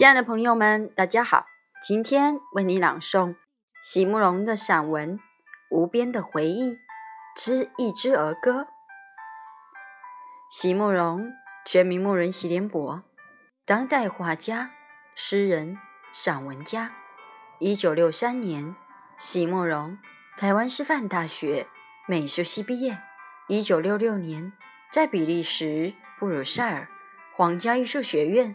亲爱的朋友们，大家好！今天为你朗诵席慕容的散文《无边的回忆之一支儿歌》。席慕容，全名慕人席联博，当代画家、诗人、散文家。一九六三年，席慕容台湾师范大学美术系毕业。一九六六年，在比利时布鲁塞尔皇家艺术学院。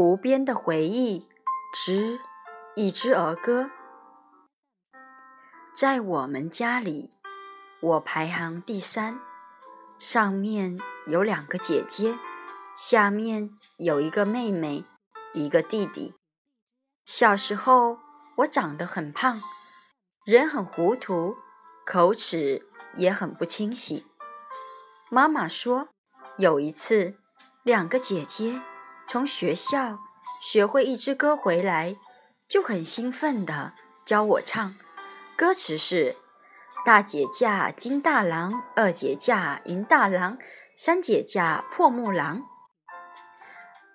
无边的回忆之一支儿歌，在我们家里，我排行第三，上面有两个姐姐，下面有一个妹妹，一个弟弟。小时候，我长得很胖，人很糊涂，口齿也很不清晰。妈妈说，有一次，两个姐姐。从学校学会一支歌回来，就很兴奋地教我唱。歌词是：大姐嫁金大郎，二姐嫁银大郎，三姐嫁破木郎。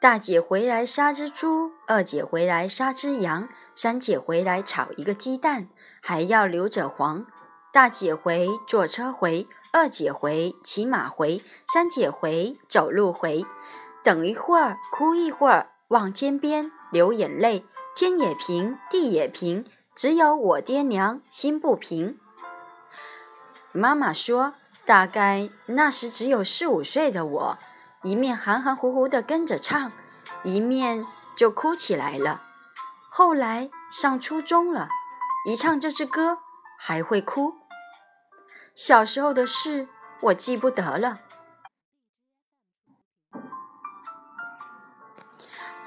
大姐回来杀只猪，二姐回来杀只羊，三姐回来炒一个鸡蛋，还要留着黄。大姐回坐车回，二姐回骑马回，三姐回走路回。等一会儿，哭一会儿，望天边流眼泪，天也平，地也平，只有我爹娘心不平。妈妈说，大概那时只有四五岁的我，一面含含糊糊地跟着唱，一面就哭起来了。后来上初中了，一唱这支歌还会哭。小时候的事我记不得了。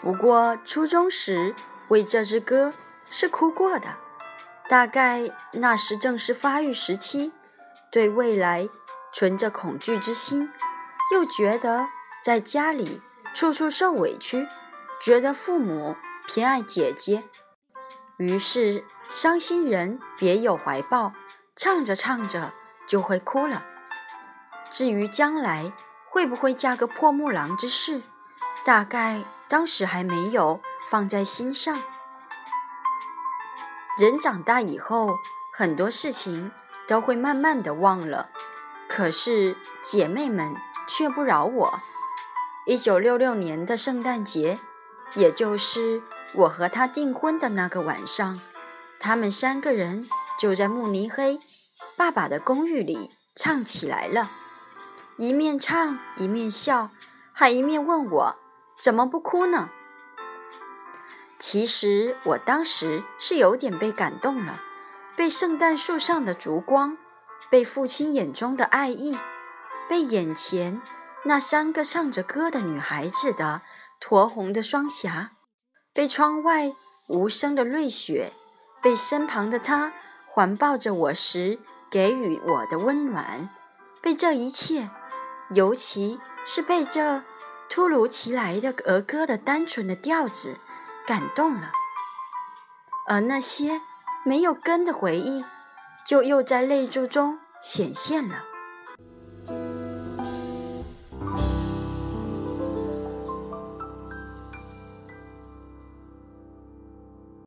不过初中时为这支歌是哭过的，大概那时正是发育时期，对未来存着恐惧之心，又觉得在家里处处受委屈，觉得父母偏爱姐姐，于是伤心人别有怀抱，唱着唱着就会哭了。至于将来会不会嫁个破木郎之事，大概。当时还没有放在心上。人长大以后，很多事情都会慢慢的忘了。可是姐妹们却不饶我。一九六六年的圣诞节，也就是我和他订婚的那个晚上，他们三个人就在慕尼黑爸爸的公寓里唱起来了，一面唱一面笑，还一面问我。怎么不哭呢？其实我当时是有点被感动了，被圣诞树上的烛光，被父亲眼中的爱意，被眼前那三个唱着歌的女孩子的酡红的双颊，被窗外无声的瑞雪，被身旁的他环抱着我时给予我的温暖，被这一切，尤其是被这。突如其来的儿歌的单纯的调子感动了。而那些没有根的回忆就又在泪珠中显现了。